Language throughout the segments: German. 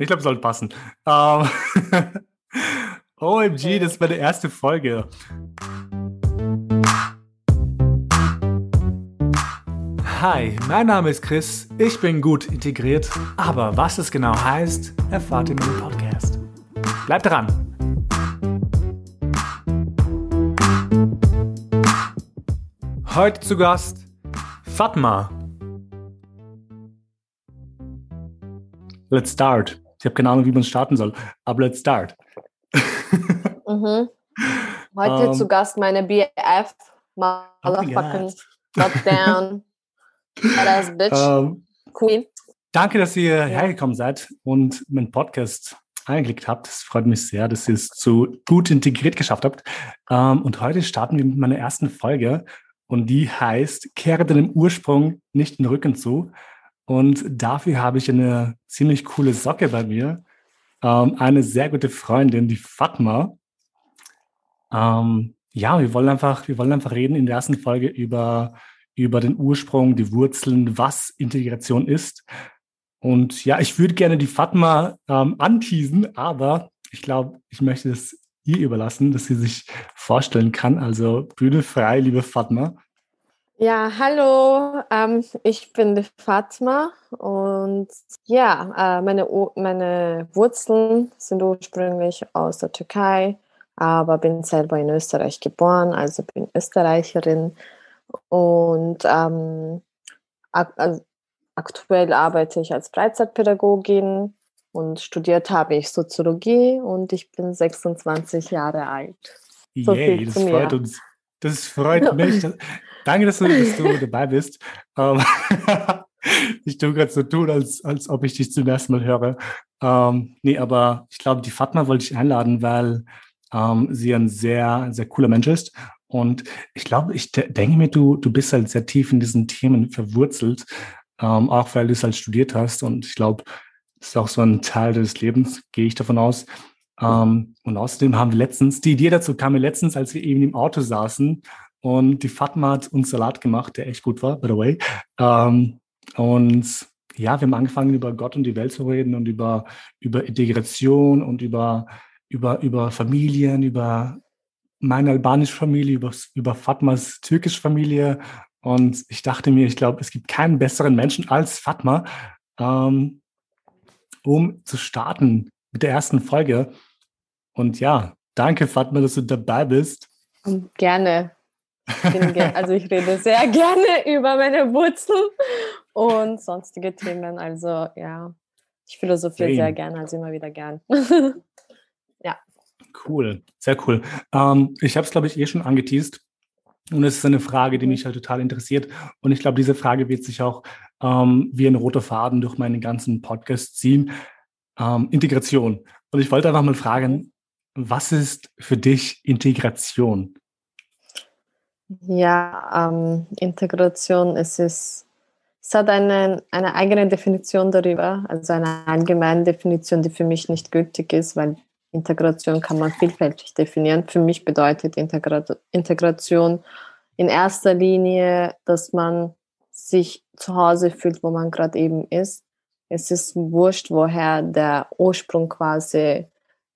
Ich glaube, es sollte passen. Ähm, OMG, das ist meine erste Folge. Hi, mein Name ist Chris. Ich bin gut integriert. Aber was es genau heißt, erfahrt ihr in meinem Podcast. Bleibt dran! Heute zu Gast Fatma. Let's start. Ich habe keine Ahnung, wie man starten soll, aber let's start. mhm. Heute um, ähm. zu Gast meine BF, Motherfucking Lockdown, Badass Bitch, um, ähm. Queen. Danke, dass ihr ja. hergekommen seid und meinen Podcast eingeklickt habt. Es freut mich sehr, dass ihr es so gut integriert geschafft habt. Um, ähm, und heute starten wir mit meiner ersten Folge und die heißt Kehre deinem Ursprung nicht den Rücken zu. Und dafür habe ich eine ziemlich coole Socke bei mir. Ähm, eine sehr gute Freundin, die Fatma. Ähm, ja, wir wollen einfach, wir wollen einfach reden in der ersten Folge über, über den Ursprung, die Wurzeln, was Integration ist. Und ja, ich würde gerne die Fatma ähm, anteasen, aber ich glaube, ich möchte das ihr überlassen, dass sie sich vorstellen kann. Also Bühne frei, liebe Fatma. Ja, hallo, ähm, ich bin die Fatma und ja, äh, meine, meine Wurzeln sind ursprünglich aus der Türkei, aber bin selber in Österreich geboren, also bin Österreicherin und ähm, ak also aktuell arbeite ich als Freizeitpädagogin und studiert habe ich Soziologie und ich bin 26 Jahre alt. So Yay, das freut uns. Das freut mich. Danke, dass du, dass du dabei bist. Ähm, ich tue gerade so tun, als, als ob ich dich zum ersten Mal höre. Ähm, nee, aber ich glaube, die Fatma wollte ich einladen, weil ähm, sie ein sehr, sehr cooler Mensch ist. Und ich glaube, ich de denke mir, du, du bist halt sehr tief in diesen Themen verwurzelt, ähm, auch weil du es halt studiert hast. Und ich glaube, das ist auch so ein Teil des Lebens, gehe ich davon aus. Ähm, und außerdem haben wir letztens, die Idee dazu kam mir letztens, als wir eben im Auto saßen und die Fatma hat uns Salat gemacht, der echt gut war, by the way. Ähm, und ja, wir haben angefangen, über Gott und die Welt zu reden und über, über Integration und über, über, über Familien, über meine albanische Familie, über, über Fatmas türkische Familie. Und ich dachte mir, ich glaube, es gibt keinen besseren Menschen als Fatma, ähm, um zu starten mit der ersten Folge. Und ja, danke, Fatma, dass du dabei bist. Gerne also ich rede sehr gerne über meine Wurzeln und sonstige Themen. Also ja, ich philosophiere sehr gerne, also immer wieder gern. ja. Cool, sehr cool. Ähm, ich habe es, glaube ich, eh schon angeteased. Und es ist eine Frage, die mich halt total interessiert. Und ich glaube, diese Frage wird sich auch ähm, wie ein roter Faden durch meinen ganzen Podcast ziehen. Ähm, Integration. Und ich wollte einfach mal fragen, was ist für dich Integration? Ja, ähm, Integration, es ist, es hat eine, eine eigene Definition darüber, also eine allgemeine Definition, die für mich nicht gültig ist, weil Integration kann man vielfältig definieren. Für mich bedeutet Integra Integration in erster Linie, dass man sich zu Hause fühlt, wo man gerade eben ist. Es ist wurscht, woher der Ursprung quasi,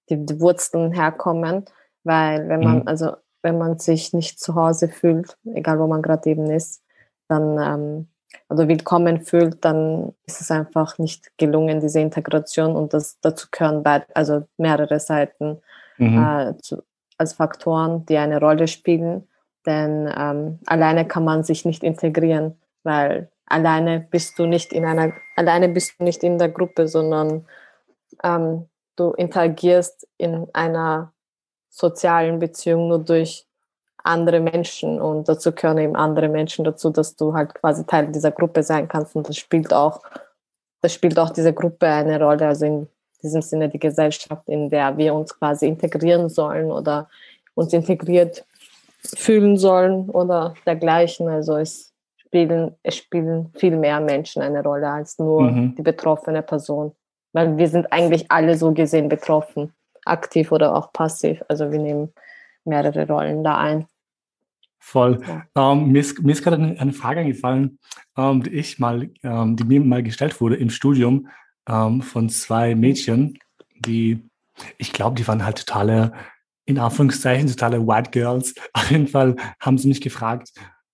die, die Wurzeln herkommen, weil wenn man, mhm. also wenn man sich nicht zu Hause fühlt, egal wo man gerade eben ist, dann ähm, oder willkommen fühlt, dann ist es einfach nicht gelungen, diese Integration und das dazu gehören beid, also mehrere Seiten mhm. äh, zu, als Faktoren, die eine Rolle spielen. Denn ähm, alleine kann man sich nicht integrieren, weil alleine bist du nicht in einer, alleine bist du nicht in der Gruppe, sondern ähm, du interagierst in einer sozialen Beziehung nur durch andere Menschen und dazu gehören eben andere Menschen dazu, dass du halt quasi Teil dieser Gruppe sein kannst und das spielt auch, das spielt auch diese Gruppe eine Rolle, also in diesem Sinne die Gesellschaft, in der wir uns quasi integrieren sollen oder uns integriert fühlen sollen oder dergleichen. Also es spielen, es spielen viel mehr Menschen eine Rolle als nur mhm. die betroffene Person, weil wir sind eigentlich alle so gesehen betroffen aktiv oder auch passiv. Also wir nehmen mehrere Rollen da ein. Voll. Ja. Ähm, mir, ist, mir ist gerade eine, eine Frage eingefallen, ähm, die ich mal, ähm, die mir mal gestellt wurde im Studium. ähm, von zwei Mädchen, die, ich glaube, die waren halt totale, in Anführungszeichen, totale White Girls. Auf jeden Fall haben sie mich gefragt,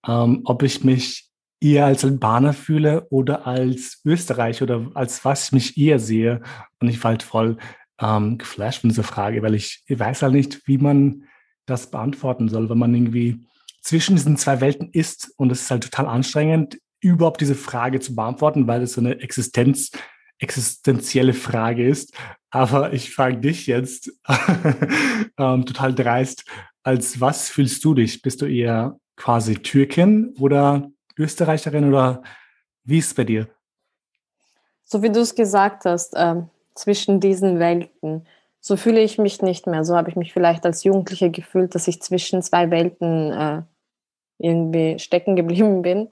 ähm, ob ich mich eher als Albaner fühle oder als Österreich oder als was ich mich eher sehe. Und ich war halt voll ähm, geflasht von dieser Frage, weil ich, ich weiß halt nicht, wie man das beantworten soll, wenn man irgendwie zwischen diesen zwei Welten ist und es ist halt total anstrengend, überhaupt diese Frage zu beantworten, weil es so eine Existenz, existenzielle Frage ist. Aber ich frage dich jetzt ähm, total dreist, als was fühlst du dich? Bist du eher quasi Türkin oder Österreicherin oder wie ist es bei dir? So wie du es gesagt hast, äh, zwischen diesen Welten, so fühle ich mich nicht mehr. So habe ich mich vielleicht als Jugendliche gefühlt, dass ich zwischen zwei Welten äh, irgendwie stecken geblieben bin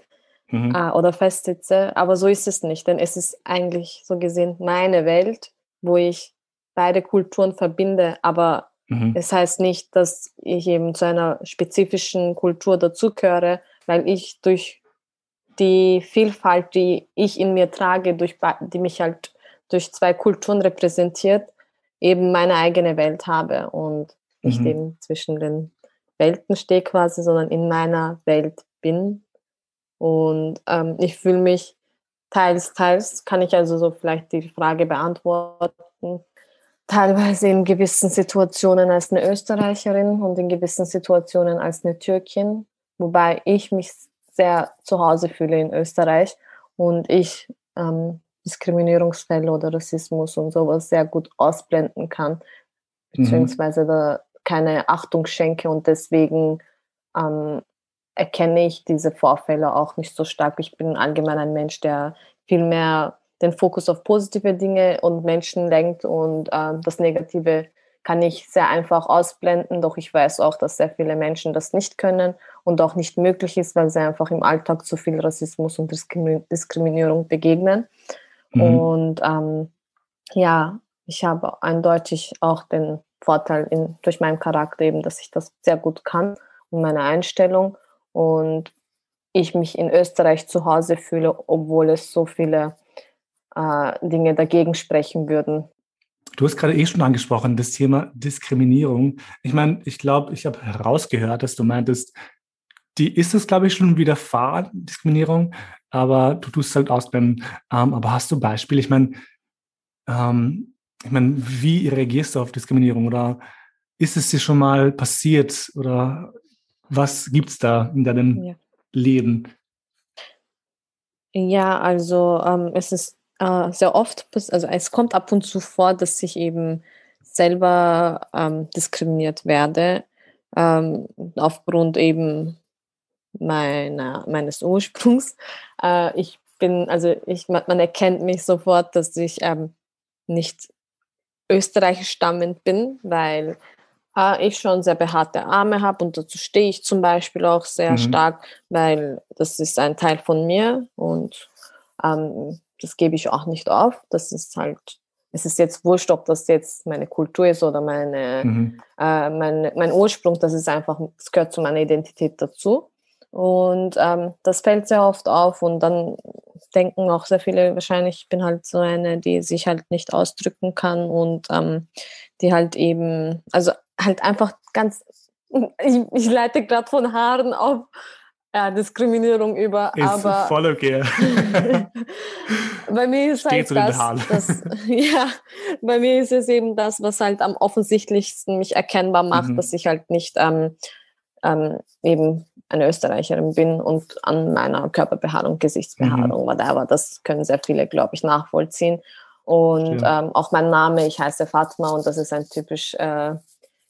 mhm. äh, oder festsitze. Aber so ist es nicht, denn es ist eigentlich so gesehen meine Welt, wo ich beide Kulturen verbinde. Aber mhm. es heißt nicht, dass ich eben zu einer spezifischen Kultur dazugehöre, weil ich durch die Vielfalt, die ich in mir trage, durch, die mich halt durch zwei Kulturen repräsentiert, eben meine eigene Welt habe und nicht mhm. eben zwischen den Welten stehe quasi, sondern in meiner Welt bin. Und ähm, ich fühle mich teils, teils, kann ich also so vielleicht die Frage beantworten, teilweise in gewissen Situationen als eine Österreicherin und in gewissen Situationen als eine Türkin, wobei ich mich sehr zu Hause fühle in Österreich und ich ähm, Diskriminierungsfälle oder Rassismus und sowas sehr gut ausblenden kann, mhm. beziehungsweise mhm. da keine Achtung schenke und deswegen ähm, erkenne ich diese Vorfälle auch nicht so stark. Ich bin allgemein ein Mensch, der viel mehr den Fokus auf positive Dinge und Menschen lenkt und äh, das Negative kann ich sehr einfach ausblenden, doch ich weiß auch, dass sehr viele Menschen das nicht können und auch nicht möglich ist, weil sie einfach im Alltag zu viel Rassismus und Diskriminierung begegnen. Mhm. Und ähm, ja, ich habe eindeutig auch den Vorteil in, durch meinen Charakter eben, dass ich das sehr gut kann und meine Einstellung und ich mich in Österreich zu Hause fühle, obwohl es so viele äh, Dinge dagegen sprechen würden. Du hast gerade eh schon angesprochen, das Thema Diskriminierung. Ich meine, ich glaube, ich habe herausgehört, dass du meintest, die ist es, glaube ich, schon widerfahren, Diskriminierung, aber du tust es halt ausblenden. Ähm, aber hast du Beispiele? Ich meine, ähm, ich meine, wie reagierst du auf Diskriminierung oder ist es dir schon mal passiert oder was gibt es da in deinem ja. Leben? Ja, also ähm, es ist äh, sehr oft, also es kommt ab und zu vor, dass ich eben selber ähm, diskriminiert werde, ähm, aufgrund eben meiner, meines Ursprungs. Äh, ich bin, also ich, man erkennt mich sofort, dass ich ähm, nicht österreichisch stammend bin, weil äh, ich schon sehr behaarte Arme habe und dazu stehe ich zum Beispiel auch sehr mhm. stark, weil das ist ein Teil von mir und ähm, das gebe ich auch nicht auf. Das ist halt, es ist jetzt wurscht, ob das jetzt meine Kultur ist oder meine, mhm. äh, mein, mein Ursprung, das ist einfach, das gehört zu meiner Identität dazu. Und ähm, das fällt sehr oft auf und dann denken auch sehr viele, wahrscheinlich, ich bin halt so eine, die sich halt nicht ausdrücken kann und ähm, die halt eben, also halt einfach ganz, ich, ich leite gerade von Haaren auf ja, Diskriminierung über, ist aber voll okay. bei mir ist Steht halt das, das, ja, bei mir ist es eben das, was halt am offensichtlichsten mich erkennbar macht, mhm. dass ich halt nicht ähm, ähm, eben eine Österreicherin bin und an meiner Körperbehaarung, Gesichtsbehaarung, mhm. whatever. Das können sehr viele, glaube ich, nachvollziehen. Und ähm, auch mein Name, ich heiße Fatma und das ist ein typisch äh,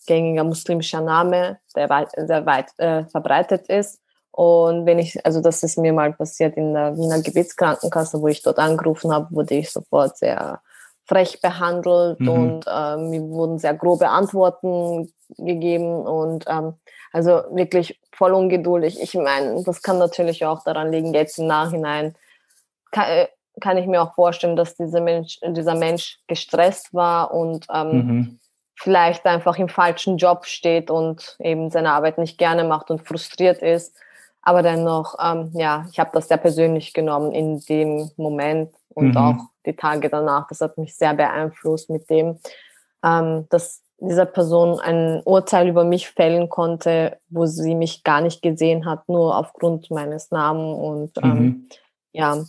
gängiger muslimischer Name, der weit, sehr weit äh, verbreitet ist. Und wenn ich, also das ist mir mal passiert in der Wiener Gebetskrankenkasse, wo ich dort angerufen habe, wurde ich sofort sehr frech behandelt mhm. und äh, mir wurden sehr grobe Antworten gegeben und ähm, also wirklich voll ungeduldig. Ich meine, das kann natürlich auch daran liegen, jetzt im Nachhinein kann, äh, kann ich mir auch vorstellen, dass dieser Mensch, dieser Mensch gestresst war und ähm, mhm. vielleicht einfach im falschen Job steht und eben seine Arbeit nicht gerne macht und frustriert ist. Aber dennoch, ähm, ja, ich habe das sehr persönlich genommen in dem Moment und mhm. auch die Tage danach. Das hat mich sehr beeinflusst mit dem, ähm, dass dieser Person ein Urteil über mich fällen konnte, wo sie mich gar nicht gesehen hat, nur aufgrund meines Namens. Und ähm, mhm. ja,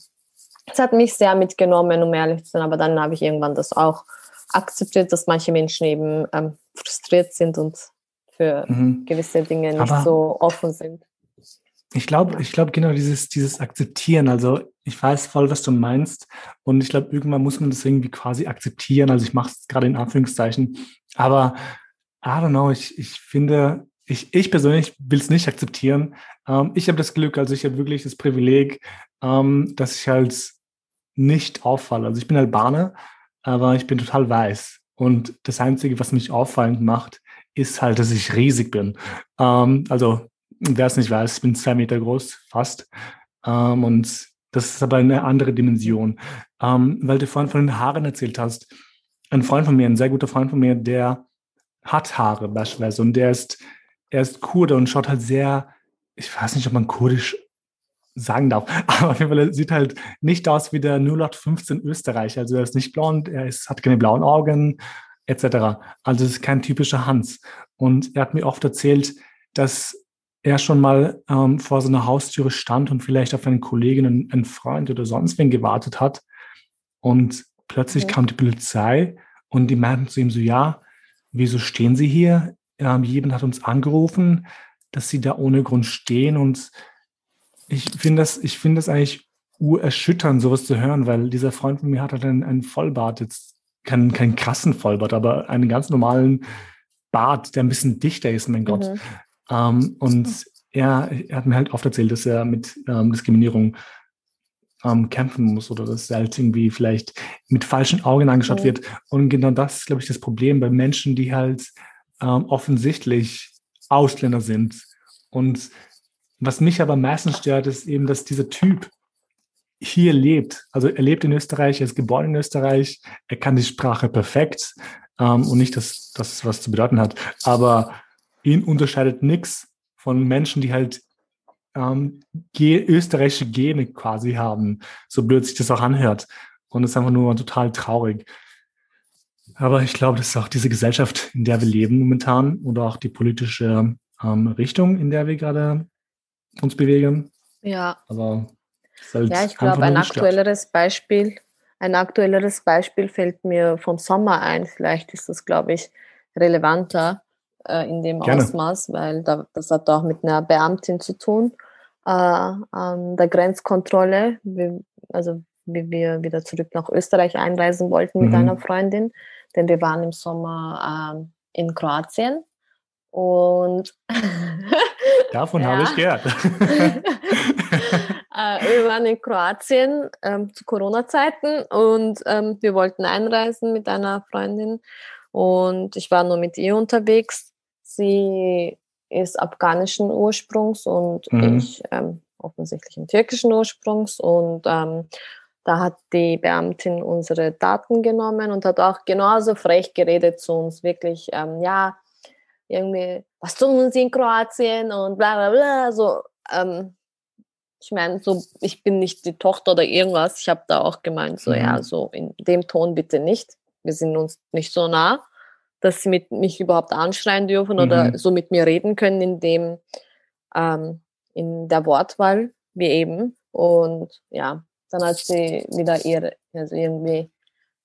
es hat mich sehr mitgenommen, um ehrlich zu sein, aber dann habe ich irgendwann das auch akzeptiert, dass manche Menschen eben ähm, frustriert sind und für mhm. gewisse Dinge nicht aber so offen sind. Ich glaube, ich glaube genau dieses, dieses Akzeptieren. Also ich weiß voll, was du meinst. Und ich glaube, irgendwann muss man das irgendwie quasi akzeptieren. Also ich mache es gerade in Anführungszeichen. Aber I don't know, ich, ich finde, ich, ich persönlich will es nicht akzeptieren. Ähm, ich habe das Glück, also ich habe wirklich das Privileg, ähm, dass ich halt nicht auffalle. Also ich bin Albaner, aber ich bin total weiß. Und das Einzige, was mich auffallend macht, ist halt, dass ich riesig bin. Ähm, also wer es nicht weiß, ich bin zwei Meter groß, fast. Ähm, und das ist aber eine andere Dimension. Ähm, weil du vorhin von den Haaren erzählt hast. Ein Freund von mir, ein sehr guter Freund von mir, der hat Haare beispielsweise und der ist, er ist Kurde und schaut halt sehr, ich weiß nicht, ob man kurdisch sagen darf, aber auf jeden Fall sieht halt nicht aus wie der 0815 Österreicher. Also er ist nicht blond, er ist, hat keine blauen Augen, etc. Also es ist kein typischer Hans. Und er hat mir oft erzählt, dass er schon mal ähm, vor so einer Haustüre stand und vielleicht auf einen Kollegen, einen, einen Freund oder sonst wen gewartet hat. Und plötzlich okay. kam die Polizei und die meinten zu ihm so, ja, wieso stehen Sie hier? Ähm, jemand hat uns angerufen, dass Sie da ohne Grund stehen. Und ich finde das, ich finde das eigentlich urerschütternd, sowas zu hören, weil dieser Freund von mir hat halt einen, einen Vollbart, jetzt keinen, keinen krassen Vollbart, aber einen ganz normalen Bart, der ein bisschen dichter ist, mein Gott. Mhm. Ähm, und er, er, hat mir halt oft erzählt, dass er mit ähm, Diskriminierung ähm, kämpfen muss oder dass er halt irgendwie vielleicht mit falschen Augen angeschaut mhm. wird. Und genau das ist, glaube ich, das Problem bei Menschen, die halt ähm, offensichtlich Ausländer sind. Und was mich aber meistens stört, ist eben, dass dieser Typ hier lebt. Also er lebt in Österreich, er ist geboren in Österreich, er kann die Sprache perfekt ähm, und nicht, dass das was zu bedeuten hat. Aber ihn unterscheidet nichts von Menschen, die halt ähm, österreichische Gene quasi haben, so blöd sich das auch anhört. Und es ist einfach nur total traurig. Aber ich glaube, das ist auch diese Gesellschaft, in der wir leben momentan oder auch die politische ähm, Richtung, in der wir gerade uns bewegen. Ja. Aber halt ja, ich glaube, ein aktuelleres Beispiel, ein aktuelleres Beispiel fällt mir vom Sommer ein. Vielleicht ist das, glaube ich, relevanter äh, in dem Gerne. Ausmaß, weil da, das hat auch mit einer Beamtin zu tun, äh, an der Grenzkontrolle, wie, also wie wir wieder zurück nach Österreich einreisen wollten mit mhm. einer Freundin, denn wir waren im Sommer äh, in Kroatien und davon habe ich gehört. Äh, wir waren in Kroatien ähm, zu Corona-Zeiten und ähm, wir wollten einreisen mit einer Freundin und ich war nur mit ihr unterwegs Sie ist afghanischen Ursprungs und mhm. ich ähm, offensichtlich türkischen Ursprungs. Und ähm, da hat die Beamtin unsere Daten genommen und hat auch genauso frech geredet zu uns. Wirklich, ähm, ja, irgendwie, was tun Sie in Kroatien und bla bla bla. So, ähm, ich meine, so, ich bin nicht die Tochter oder irgendwas. Ich habe da auch gemeint, so, mhm. ja, so in dem Ton bitte nicht. Wir sind uns nicht so nah dass sie mit mich überhaupt anschreien dürfen mhm. oder so mit mir reden können in dem ähm, in der Wortwahl wie eben und ja dann hat sie wieder ihre also irgendwie ein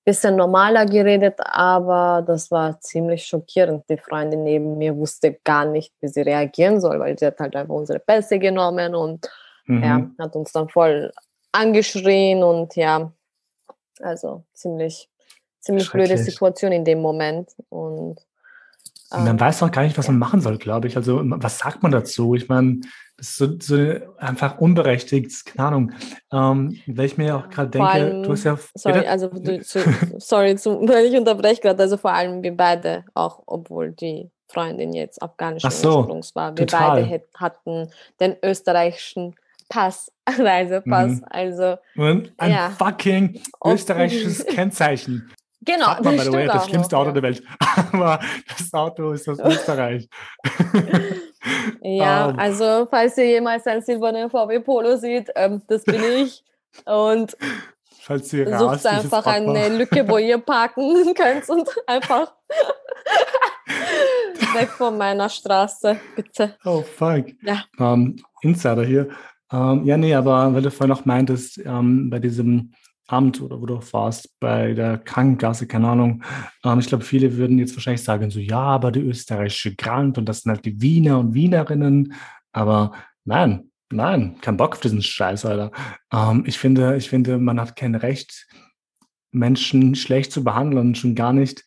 bisschen normaler geredet aber das war ziemlich schockierend die Freundin neben mir wusste gar nicht wie sie reagieren soll weil sie hat halt einfach unsere Pässe genommen und mhm. ja hat uns dann voll angeschrien und ja also ziemlich ziemlich blöde Situation in dem Moment. Und ähm, man weiß auch gar nicht, was man machen soll, glaube ich. Also was sagt man dazu? Ich meine, das ist so, so einfach unberechtigt, keine Ahnung. Ähm, weil ich mir auch gerade denke, allem, du hast ja. Sorry, bitte? also du, zu, sorry, zu, weil ich unterbreche gerade, also vor allem wir beide, auch obwohl die Freundin jetzt afghanischen so, Ursprungs war, wir total. beide hatten den österreichischen Pass, Reisepass. Mhm. Also Und ein ja. fucking österreichisches Kennzeichen. Genau. Sagt man, by the way, das schlimmste Auto ja. der Welt. Aber das Auto ist aus Österreich. ja, um. also falls ihr jemals einen silbernen VW Polo sieht, ähm, das bin ich. Und falls ihr Sucht einfach eine Lücke, wo ihr parken könnt und einfach weg von meiner Straße, bitte. Oh, fuck. Ja. Um, ähm, Insider hier. Um, ähm, ja, nee, aber weil du vorhin noch meintest, ähm, bei diesem Amt oder wo du warst, bei der Krankenkasse, keine Ahnung. ich glaube, viele würden jetzt wahrscheinlich sagen, so, ja, aber die österreichische Grant und das sind halt die Wiener und Wienerinnen. Aber nein, nein, kein Bock auf diesen Scheiß, Alter. ich finde, ich finde, man hat kein Recht, Menschen schlecht zu behandeln, schon gar nicht,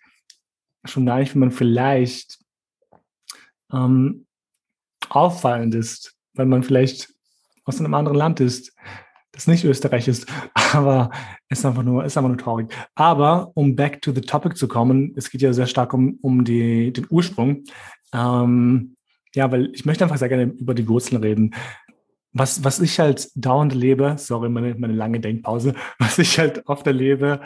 schon gar nicht, wenn man vielleicht ähm, auffallend ist, weil man vielleicht aus einem anderen Land ist, das nicht Österreich ist, aber ist einfach nur, ist einfach nur traurig. Aber um back to the topic zu kommen, es geht ja sehr stark um, um die, den Ursprung. Ähm, ja, weil ich möchte einfach sehr gerne über die Wurzeln reden. Was, was ich halt dauernd erlebe, sorry, meine, meine lange Denkpause, was ich halt oft erlebe,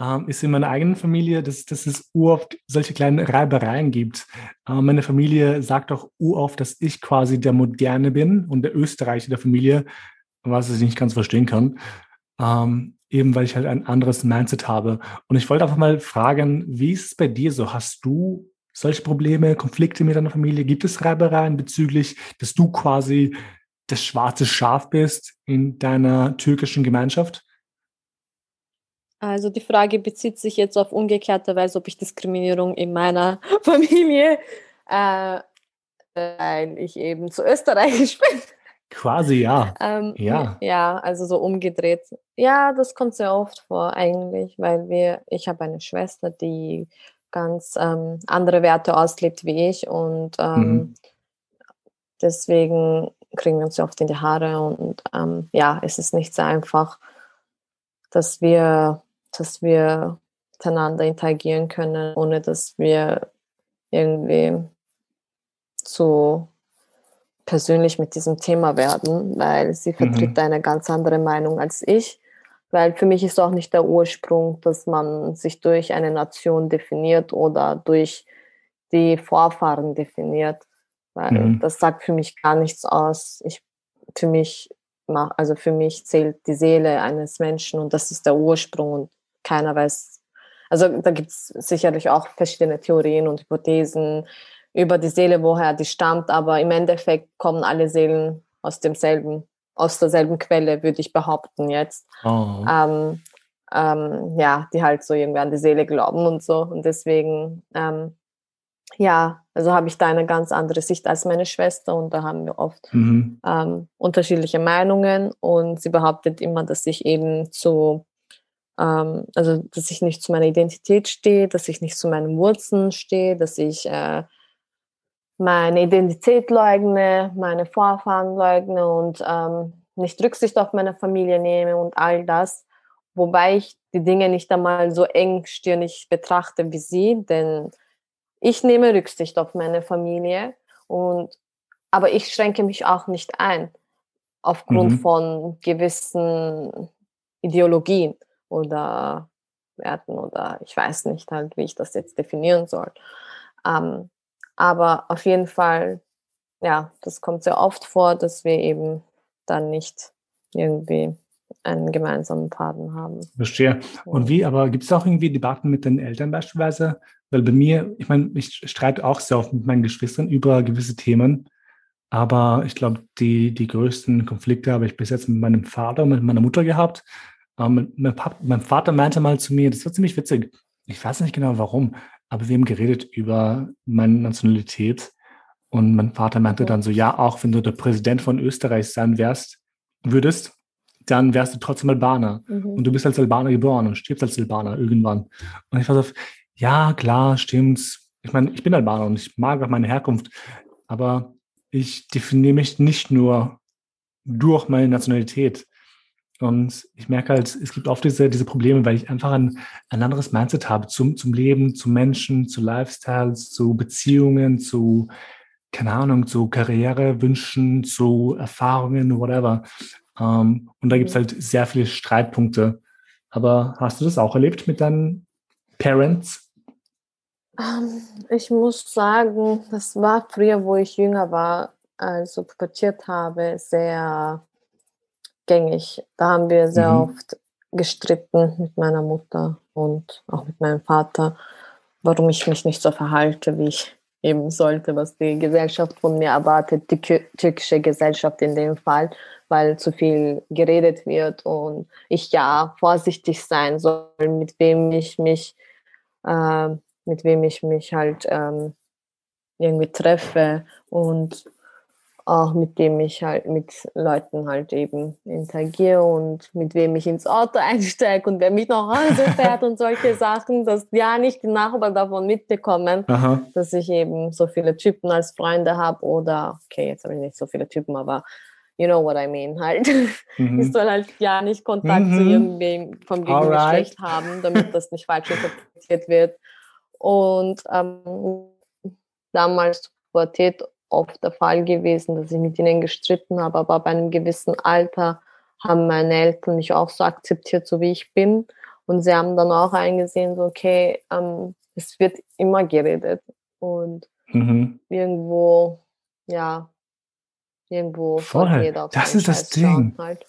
ähm, ist in meiner eigenen Familie, dass, dass es oft solche kleinen Reibereien gibt. Ähm, meine Familie sagt auch oft, dass ich quasi der Moderne bin und der Österreicher der Familie, was ich nicht ganz verstehen kann. Ähm, eben weil ich halt ein anderes Mindset habe. Und ich wollte einfach mal fragen, wie ist es bei dir so? Hast du solche Probleme, Konflikte mit deiner Familie? Gibt es Reibereien bezüglich, dass du quasi das schwarze Schaf bist in deiner türkischen Gemeinschaft? Also die Frage bezieht sich jetzt auf umgekehrte Weise, ob ich Diskriminierung in meiner Familie, äh, weil ich eben zu österreichisch bin. Quasi ja. Ähm, ja. Ja, also so umgedreht. Ja, das kommt sehr oft vor eigentlich, weil wir, ich habe eine Schwester, die ganz ähm, andere Werte auslebt wie ich und ähm, mhm. deswegen kriegen wir uns oft in die Haare und ähm, ja, es ist nicht so einfach, dass wir dass wir miteinander interagieren können, ohne dass wir irgendwie zu persönlich mit diesem Thema werden, weil sie vertritt mhm. eine ganz andere Meinung als ich. Weil für mich ist auch nicht der Ursprung, dass man sich durch eine Nation definiert oder durch die Vorfahren definiert. Weil mhm. das sagt für mich gar nichts aus. Ich, für mich, also für mich zählt die Seele eines Menschen und das ist der Ursprung und keiner weiß. Also da gibt es sicherlich auch verschiedene Theorien und Hypothesen über die Seele, woher die stammt, aber im Endeffekt kommen alle Seelen aus demselben, aus derselben Quelle, würde ich behaupten jetzt. Oh. Ähm, ähm, ja, die halt so irgendwie an die Seele glauben und so. Und deswegen, ähm, ja, also habe ich da eine ganz andere Sicht als meine Schwester und da haben wir oft mhm. ähm, unterschiedliche Meinungen und sie behauptet immer, dass ich eben zu ähm, also dass ich nicht zu meiner Identität stehe, dass ich nicht zu meinen Wurzeln stehe, dass ich äh, meine Identität leugne, meine Vorfahren leugne und ähm, nicht Rücksicht auf meine Familie nehme und all das, wobei ich die Dinge nicht einmal so engstirnig betrachte wie sie, denn ich nehme Rücksicht auf meine Familie und aber ich schränke mich auch nicht ein aufgrund mhm. von gewissen Ideologien oder Werten oder ich weiß nicht halt, wie ich das jetzt definieren soll. Ähm, aber auf jeden Fall, ja, das kommt sehr oft vor, dass wir eben dann nicht irgendwie einen gemeinsamen Faden haben. Verstehe. Und wie, aber gibt es auch irgendwie Debatten mit den Eltern beispielsweise? Weil bei mir, ich meine, ich streite auch sehr oft mit meinen Geschwistern über gewisse Themen. Aber ich glaube, die, die größten Konflikte habe ich bis jetzt mit meinem Vater und mit meiner Mutter gehabt. Ähm, mein, Pap mein Vater meinte mal zu mir, das war ziemlich witzig. Ich weiß nicht genau warum, aber wir haben geredet über meine Nationalität. Und mein Vater meinte dann so, ja, auch wenn du der Präsident von Österreich sein wärst, würdest, dann wärst du trotzdem Albaner. Mhm. Und du bist als Albaner geboren und stirbst als Albaner irgendwann. Und ich war so, ja, klar, stimmt. Ich meine, ich bin Albaner und ich mag auch meine Herkunft. Aber ich definiere mich nicht nur durch meine Nationalität. Und ich merke halt, es gibt oft diese, diese Probleme, weil ich einfach ein, ein anderes Mindset habe zum, zum Leben, zu Menschen, zu Lifestyles, zu Beziehungen, zu, keine Ahnung, zu Karrierewünschen, zu Erfahrungen, whatever. Um, ähm, und da gibt es mhm. halt sehr viele Streitpunkte. Aber hast du das auch erlebt mit deinen Parents? Ähm, ich muss sagen, das war früher, wo ich jünger war, also pubertiert habe, sehr gängig. Da haben wir sehr mhm. oft gestritten mit meiner Mutter und auch mit meinem Vater, warum ich mich nicht so verhalte, wie ich eben sollte, was die Gesellschaft von mir erwartet, die türkische Gesellschaft in dem Fall, weil zu viel geredet wird und ich ja vorsichtig sein soll, mit wem ich mich, äh, mit wem ich mich halt ähm, irgendwie treffe und auch mit dem ich halt mit Leuten halt eben interagiere und mit wem ich ins Auto einsteige und wer mich nach Hause fährt und solche Sachen, dass ja nicht die Nachbarn davon mitbekommen, Aha. dass ich eben so viele Typen als Freunde habe oder, okay, jetzt habe ich nicht so viele Typen, aber you know what I mean, halt. Mhm. Ich soll halt ja nicht Kontakt mhm. zu irgendwem vom Gegengeschlecht right. haben, damit das nicht falsch interpretiert wird. Und ähm, damals Pubertät oft der Fall gewesen, dass ich mit ihnen gestritten habe, aber bei einem gewissen Alter haben meine Eltern mich auch so akzeptiert, so wie ich bin. Und sie haben dann auch eingesehen, so, okay, ähm, es wird immer geredet. Und mhm. irgendwo, ja, irgendwo Voll. Das ist das Ding. Halt.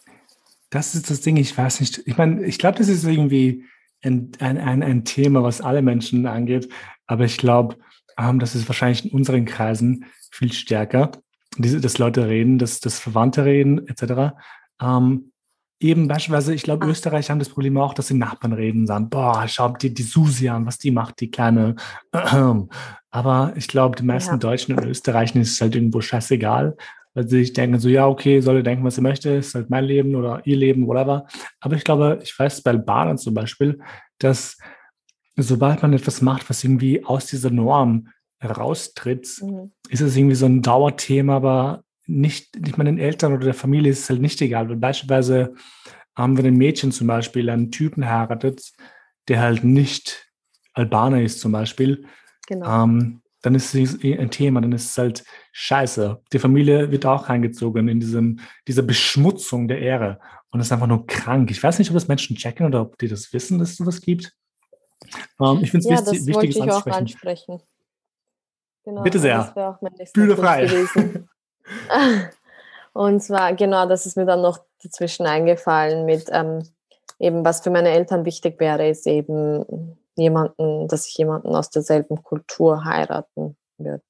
Das ist das Ding, ich weiß nicht. Ich meine, ich glaube, das ist irgendwie ein, ein, ein, ein Thema, was alle Menschen angeht. Aber ich glaube, das ist wahrscheinlich in unseren Kreisen viel stärker, diese, dass Leute reden, dass, dass Verwandte reden, etc. Ähm, eben beispielsweise, ich glaube, ah. Österreich haben das Problem auch, dass die Nachbarn reden, sagen, boah, schau dir die Susi an, was die macht, die kleine. Aber ich glaube, die meisten ja. Deutschen und Österreichern ist es halt irgendwo scheißegal, weil sie sich denken so, ja, okay, soll er denken, was er möchte, ist halt mein Leben oder ihr Leben, whatever. Aber ich glaube, ich weiß bei Albanern zum Beispiel, dass sobald man etwas macht, was irgendwie aus dieser Norm raustritt, mhm. ist es irgendwie so ein Dauerthema, aber nicht, nicht meinen Eltern oder der Familie ist es halt nicht egal. Weil beispielsweise haben wir ein Mädchen zum Beispiel einen Typen heiratet, der halt nicht Albaner ist zum Beispiel, genau. ähm, dann ist es ein Thema, dann ist es halt scheiße. Die Familie wird auch reingezogen in diesem, dieser Beschmutzung der Ehre. Und das ist einfach nur krank. Ich weiß nicht, ob das Menschen checken oder ob die das wissen, dass es sowas gibt. Ähm, ich finde es ja, wichtig, das ansprechen. ansprechen. Genau, Bitte sehr. Bühne frei. Und zwar, genau, das ist mir dann noch dazwischen eingefallen mit ähm, eben, was für meine Eltern wichtig wäre, ist eben jemanden, dass ich jemanden aus derselben Kultur heiraten würde.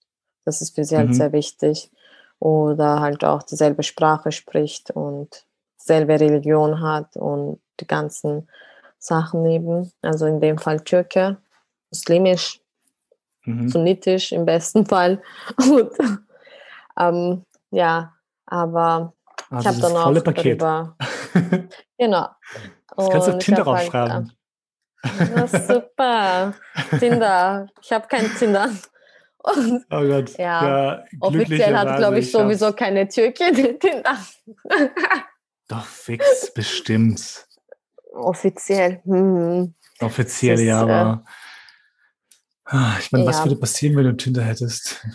Das ist für sie halt mhm. sehr wichtig. Oder halt auch dieselbe Sprache spricht und dieselbe Religion hat und die ganzen Sachen eben. Also in dem Fall Türke, muslimisch, mhm. sunnitisch im besten Fall. Und ähm, ja, aber also ich habe dann auch Paket. darüber. genau. Das kannst du Tinder aufschreiben. Halt, äh, super. Tinder. Ich habe kein Tinder. Und, oh Gott. Ja, ja offiziell hat, glaube ich, sowieso keine Türkin Tinder. Doch, fix, bestimmt. Offiziell. Hm. Offiziell, ist, ja, aber. Äh, Ah, ich meine, ja. was würde passieren, wenn du Tinder hättest?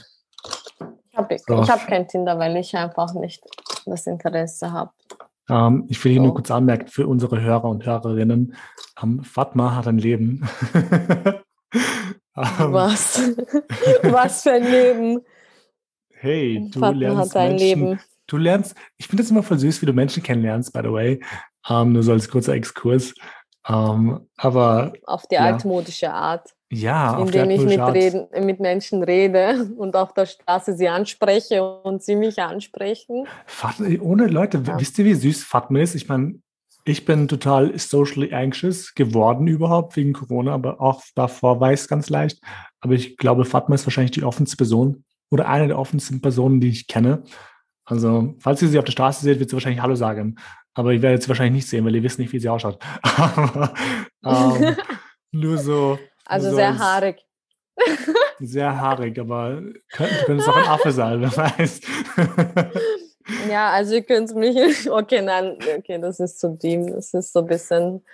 Ich habe so. hab kein Tinder, weil ich einfach nicht das Interesse habe. Ähm, ich will hier so. nur kurz anmerken für unsere Hörer und Hörerinnen. Ähm, Fatma hat ein Leben. ähm, was? was für ein Leben? Hey, du Fatma lernst hat ein Menschen, Leben. Du lernst, ich finde das immer voll süß, wie du Menschen kennenlernst, by the way. Ähm, nur so als kurzer Exkurs. Ähm, aber. Auf die ja. altmodische Art. Ja, indem ich mit, reden, mit Menschen rede und auf der Straße sie anspreche und sie mich ansprechen. Fatma, ohne Leute, ja. wisst ihr, wie süß Fatma ist? Ich meine, ich bin total socially anxious geworden überhaupt wegen Corona, aber auch davor war es ganz leicht. Aber ich glaube, Fatma ist wahrscheinlich die offenste Person oder eine der offensten Personen, die ich kenne. Also, falls ihr sie auf der Straße seht, wird sie wahrscheinlich Hallo sagen. Aber ich werde sie wahrscheinlich nicht sehen, weil ihr wisst nicht, wie sie ausschaut. Aber ähm, nur so, also so sehr haarig. Sehr haarig, aber könnte, könnte es auch ein Affe sein, wer weiß. Ja, also ihr könnt mich. Okay, nein, okay, das ist zu deep. Das ist so ein bisschen.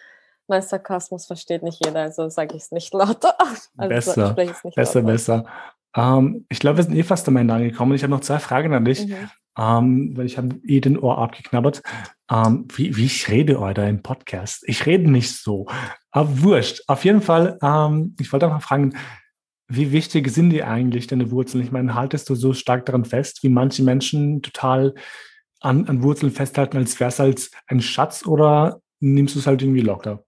Mein Sarkasmus versteht nicht jeder, also sage ich es nicht lauter. Also besser, nicht besser, lauter. besser. Ähm, ich glaube, wir sind eh fast am Ende angekommen. Ich habe noch zwei Fragen an dich, mhm. Ähm, weil ich habe eh den Ohr abgeknabbert. Ähm, wie, wie ich rede heute im Podcast. Ich rede nicht so. Aber wurscht. Auf jeden Fall, ähm, ich wollte einfach fragen, wie wichtig sind dir eigentlich deine Wurzeln? Ich meine, haltest du so stark daran fest, wie manche Menschen total an, an Wurzeln festhalten, als wäre es als ein Schatz? Oder nimmst du es halt irgendwie locker?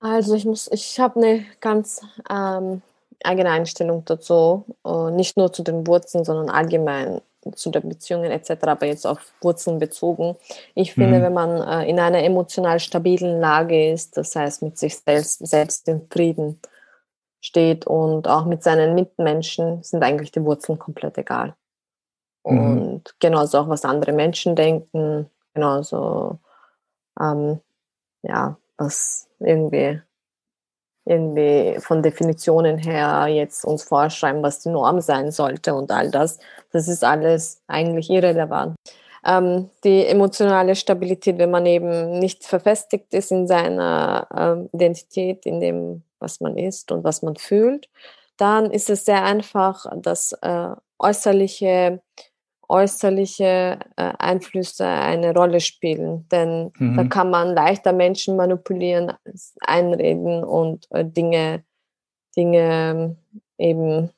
Also ich muss, ich habe eine ganz ähm, eigene Einstellung dazu, uh, nicht nur zu den Wurzeln, sondern allgemein zu den Beziehungen etc., aber jetzt auf Wurzeln bezogen. Ich finde, mhm. wenn man äh, in einer emotional stabilen Lage ist, das heißt mit sich selbst, selbst in Frieden steht und auch mit seinen Mitmenschen, sind eigentlich die Wurzeln komplett egal. Mhm. Und genauso auch, was andere Menschen denken, genauso, ähm, ja, was irgendwie irgendwie von Definitionen her jetzt uns vorschreiben, was die Norm sein sollte und all das. Das ist alles eigentlich irrelevant. Ähm, die emotionale Stabilität, wenn man eben nicht verfestigt ist in seiner ähm, Identität, in dem, was man ist und was man fühlt, dann ist es sehr einfach, dass äh, äußerliche äußerliche äh, Einflüsse eine Rolle spielen. Denn mhm. da kann man leichter Menschen manipulieren, einreden und äh, Dinge, Dinge eben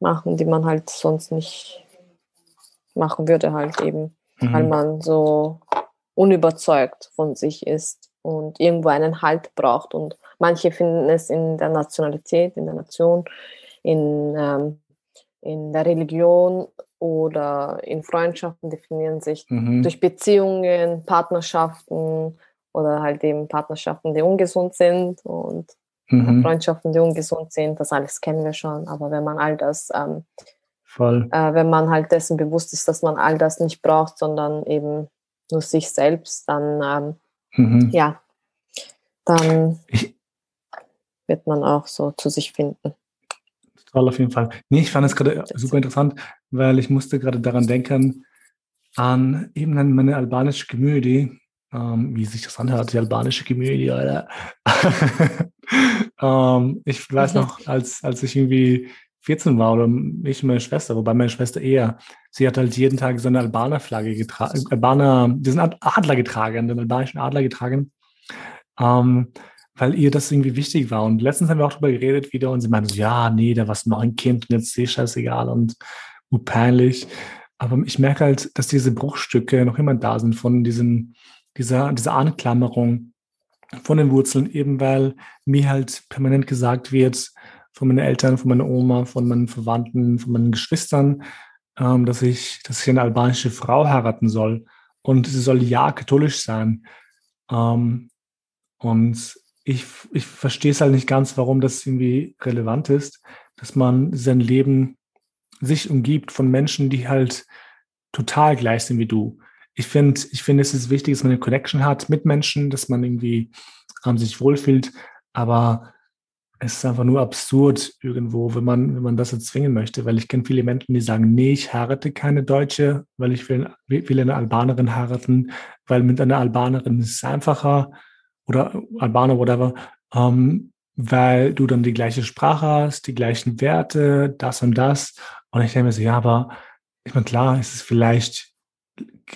machen, die man halt sonst nicht machen würde, halt eben, mhm. weil man so unüberzeugt von sich ist und irgendwo einen Halt braucht. Und manche finden es in der Nationalität, in der Nation, in, ähm, in der Religion oder in Freundschaften definieren sich mhm. durch Beziehungen, Partnerschaften oder halt eben Partnerschaften, die ungesund sind und mhm. Freundschaften, die ungesund sind. Das alles kennen wir schon. Aber wenn man all das, ähm. Äh, wenn man halt dessen bewusst ist, dass man all das nicht braucht, sondern eben nur sich selbst, dann ähm, mhm. ja, dann wird man auch so zu sich finden. Toll, auf jeden Fall. Nee, ich fand es gerade super interessant, weil ich musste gerade daran denken, an eben an meine albanische Community, ähm, wie sich das anhört, die albanische Community, Alter. ähm, ich weiß noch, als, als ich irgendwie 14 war oder ich und meine Schwester, wobei meine Schwester eher, sie hat halt jeden Tag so eine Albaner-Flagge getragen, Albaner, diesen Adler getragen, den albanischen Adler getragen. Ähm, weil ihr das irgendwie wichtig war. Und letztens haben wir auch darüber geredet wieder und sie meinte so, ja, nee, da war noch ein Kind und jetzt ist eh scheißegal und uh, peinlich. Aber ich merke halt, dass diese Bruchstücke noch immer da sind von diesen, dieser, dieser Anklammerung von den Wurzeln, eben weil mir halt permanent gesagt wird, von meinen Eltern, von meiner Oma, von meinen Verwandten, von meinen Geschwistern, ähm, dass ich, dass ich eine albanische Frau heiraten soll. Und sie soll ja katholisch sein. Ähm, und ich, ich verstehe es halt nicht ganz, warum das irgendwie relevant ist, dass man sein Leben sich umgibt von Menschen, die halt total gleich sind wie du. Ich finde, ich finde, es ist wichtig, dass man eine Connection hat mit Menschen, dass man irgendwie ähm, sich wohlfühlt, aber es ist einfach nur absurd irgendwo, wenn man, wenn man das erzwingen möchte, weil ich kenne viele Menschen, die sagen, nee, ich heirate keine Deutsche, weil ich will, will eine Albanerin heiraten, weil mit einer Albanerin ist es einfacher oder Albaner, whatever, ähm, weil du dann die gleiche Sprache hast, die gleichen Werte, das und das. Und ich denke mir so, ja, aber ich meine, klar, es ist vielleicht,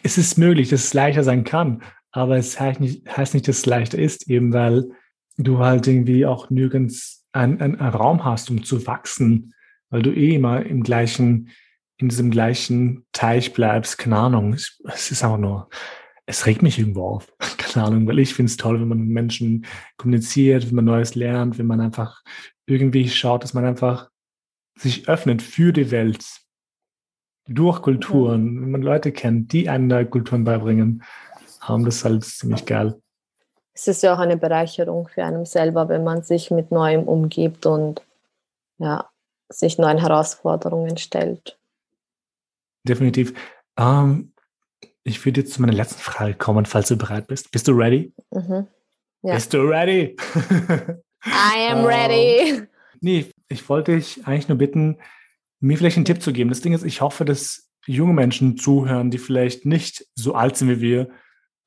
es ist möglich, dass es leichter sein kann, aber es heißt nicht, heißt nicht dass es leichter ist, eben weil du halt irgendwie auch nirgends einen, einen Raum hast, um zu wachsen, weil du eh immer im gleichen, in diesem gleichen Teich bleibst, keine Ahnung. Es ist einfach nur, es regt mich irgendwo auf. Keine Ahnung, weil ich finde es toll, wenn man mit Menschen kommuniziert, wenn man Neues lernt, wenn man einfach irgendwie schaut, dass man einfach sich öffnet für die Welt durch Kulturen, mhm. wenn man Leute kennt, die einem da Kulturen beibringen. Um, das ist halt ziemlich geil. Es ist ja auch eine Bereicherung für einen selber, wenn man sich mit Neuem umgibt und ja, sich neuen Herausforderungen stellt. Definitiv. Um, ich würde jetzt zu meiner letzten Frage kommen, falls du bereit bist. Bist du ready? Mhm. Ja. Bist du ready? I am ready. Ähm, nee, ich wollte dich eigentlich nur bitten, mir vielleicht einen Tipp zu geben. Das Ding ist, ich hoffe, dass junge Menschen zuhören, die vielleicht nicht so alt sind wie wir,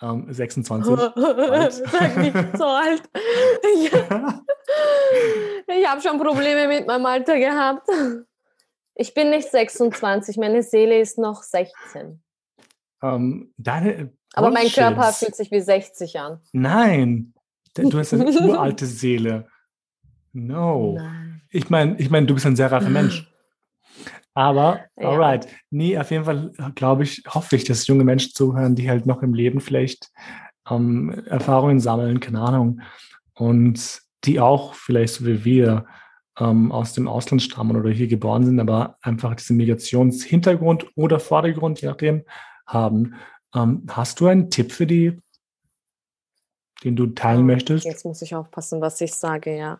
ähm, 26. Sag nicht so alt. Ich, ich habe schon Probleme mit meinem Alter gehabt. Ich bin nicht 26, meine Seele ist noch 16. Ähm, deine Aber mein Körper fühlt sich wie 60 an. Nein, du hast eine uralte Seele. No. Nein. Ich meine, ich mein, du bist ein sehr reifer Mensch. Aber, ja. alright. Nee, auf jeden Fall glaube ich, hoffe ich, dass junge Menschen zuhören, die halt noch im Leben vielleicht ähm, Erfahrungen sammeln, keine Ahnung, und die auch vielleicht so wie wir ähm, aus dem Ausland stammen oder hier geboren sind, aber einfach diesen Migrationshintergrund oder Vordergrund, je nachdem, haben. Ähm, hast du einen Tipp für die, den du teilen oh, möchtest? Jetzt muss ich aufpassen, was ich sage, ja.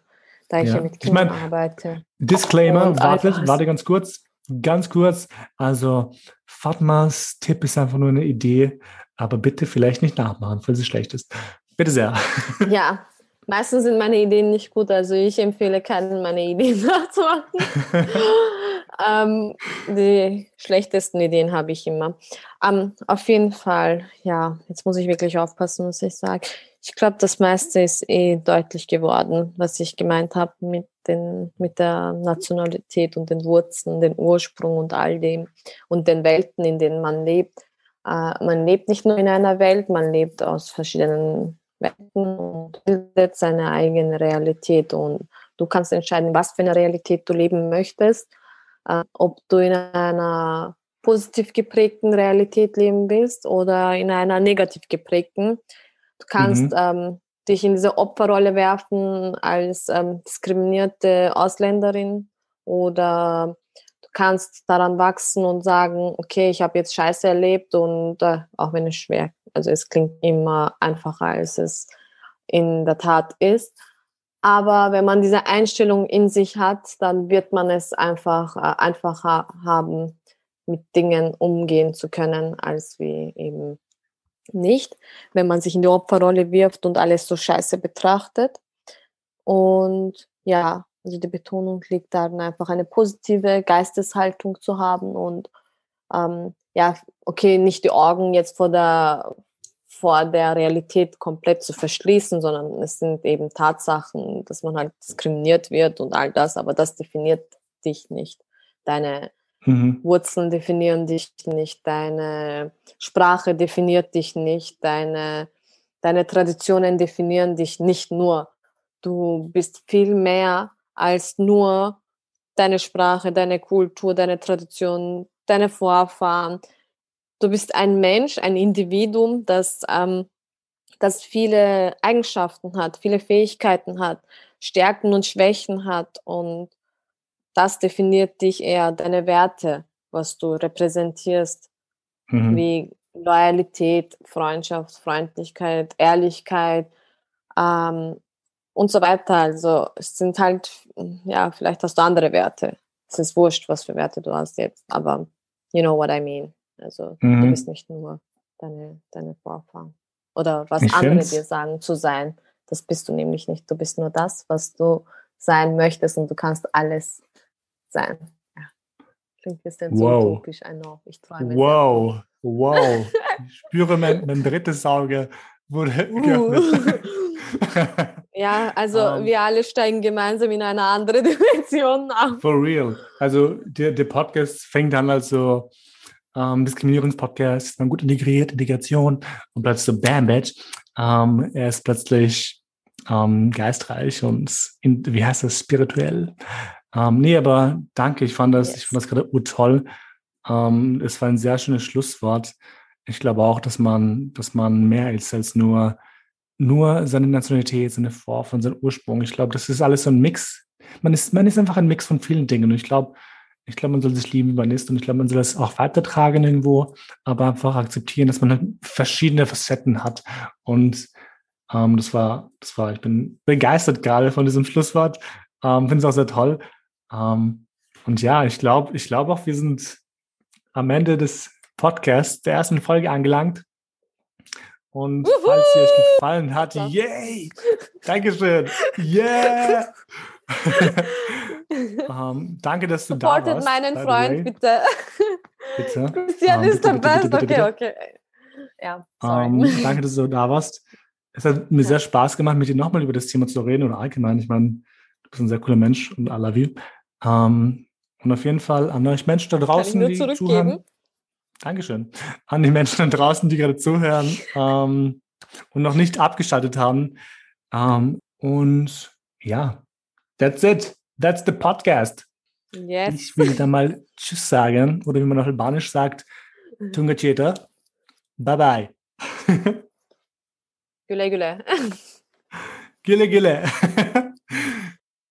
Da ich ja, ja mit Kindern ich mein, arbeite. Disclaimer, warte, warte ganz kurz. Ganz kurz. Also, Fatmas Tipp ist einfach nur eine Idee, aber bitte vielleicht nicht nachmachen, falls es schlecht ist. Bitte sehr. Ja, Meistens sind meine Ideen nicht gut, also ich empfehle keinen, meine Ideen nachzumachen. ähm, die schlechtesten Ideen habe ich immer. Ähm, auf jeden Fall, ja, jetzt muss ich wirklich aufpassen, was ich sage. Ich glaube, das meiste ist eh deutlich geworden, was ich gemeint habe mit, mit der Nationalität und den Wurzeln, den Ursprung und all dem und den Welten, in denen man lebt. Äh, man lebt nicht nur in einer Welt, man lebt aus verschiedenen und bildet seine eigene Realität. Und du kannst entscheiden, was für eine Realität du leben möchtest. Äh, ob du in einer positiv geprägten Realität leben willst oder in einer negativ geprägten. Du kannst mhm. ähm, dich in diese Opferrolle werfen als ähm, diskriminierte Ausländerin oder du kannst daran wachsen und sagen, okay, ich habe jetzt Scheiße erlebt und äh, auch wenn es schwer also es klingt immer einfacher, als es in der Tat ist. Aber wenn man diese Einstellung in sich hat, dann wird man es einfach äh, einfacher haben, mit Dingen umgehen zu können, als wie eben nicht, wenn man sich in die Opferrolle wirft und alles so scheiße betrachtet. Und ja, also die Betonung liegt darin, einfach eine positive Geisteshaltung zu haben und ähm, ja, okay, nicht die Augen jetzt vor der, vor der Realität komplett zu verschließen, sondern es sind eben Tatsachen, dass man halt diskriminiert wird und all das, aber das definiert dich nicht. Deine mhm. Wurzeln definieren dich nicht, deine Sprache definiert dich nicht, deine, deine Traditionen definieren dich nicht nur. Du bist viel mehr als nur deine Sprache, deine Kultur, deine Tradition, deine Vorfahren. Du bist ein Mensch, ein Individuum, das, ähm, das viele Eigenschaften hat, viele Fähigkeiten hat, Stärken und Schwächen hat. Und das definiert dich eher, deine Werte, was du repräsentierst, mhm. wie Loyalität, Freundschaft, Freundlichkeit, Ehrlichkeit ähm, und so weiter. Also es sind halt, ja, vielleicht hast du andere Werte. Es ist wurscht, was für Werte du hast jetzt, aber you know what I mean. Also mhm. du bist nicht nur deine, deine Vorfahren. Oder was ich andere dir sagen zu sein. Das bist du nämlich nicht. Du bist nur das, was du sein möchtest und du kannst alles sein. Ja. Klingt ein bisschen wow. so utopisch, I know. Ich träume. Wow, wow. Ich spüre, mein, mein drittes Auge wurde uh. geöffnet. ja, also um, ähm. wir alle steigen gemeinsam in eine andere Dimension ab. For real. Also der, der Podcast fängt an also ähm, Diskriminierungspodcast, ist man gut integriert, Integration und plötzlich so Bam Badge. Ähm, er ist plötzlich ähm, geistreich und in, wie heißt das, spirituell. Ähm, nee, aber danke, ich fand das, yes. ich fand das gerade toll. Ähm, es war ein sehr schönes Schlusswort. Ich glaube auch, dass man, dass man mehr ist als nur nur seine Nationalität, seine Vorfahren, sein Ursprung. Ich glaube, das ist alles so ein Mix. Man ist, man ist einfach ein Mix von vielen Dingen. Und ich glaube, ich glaube, man soll sich lieben, wie man ist. Und ich glaube, man soll das auch weitertragen irgendwo, aber einfach akzeptieren, dass man halt verschiedene Facetten hat. Und ähm, das war, das war, ich bin begeistert gerade von diesem Schlusswort. Ähm, Finde es auch sehr toll. Ähm, und ja, ich glaube, ich glaube auch, wir sind am Ende des Podcasts der ersten Folge angelangt. Und Uhu! falls sie euch gefallen hat, yay! Dankeschön! Yeah! um, ähm, danke, dass du Supportet da warst. meinen Freund, bitte. Bitte. Christian um, ähm, ist der Best. Okay, okay. Ja, um, ähm, danke, dass du da warst. Es hat mir ja. sehr Spaß gemacht, mit dir nochmal über das Thema zu reden oder allgemein. Ich meine, du bist ein sehr cooler Mensch und I love you. und auf jeden Fall an euch Menschen da draußen, die zuhören. Dankeschön. An die Menschen da draußen, die gerade zuhören ähm, und noch nicht abgeschaltet haben. Ähm, und ja, that's it. That's the podcast. Yes. Ich will da mal Tschüss sagen oder wie man auf Albanisch sagt, Tunga Bye bye. Güle güle. güle güle.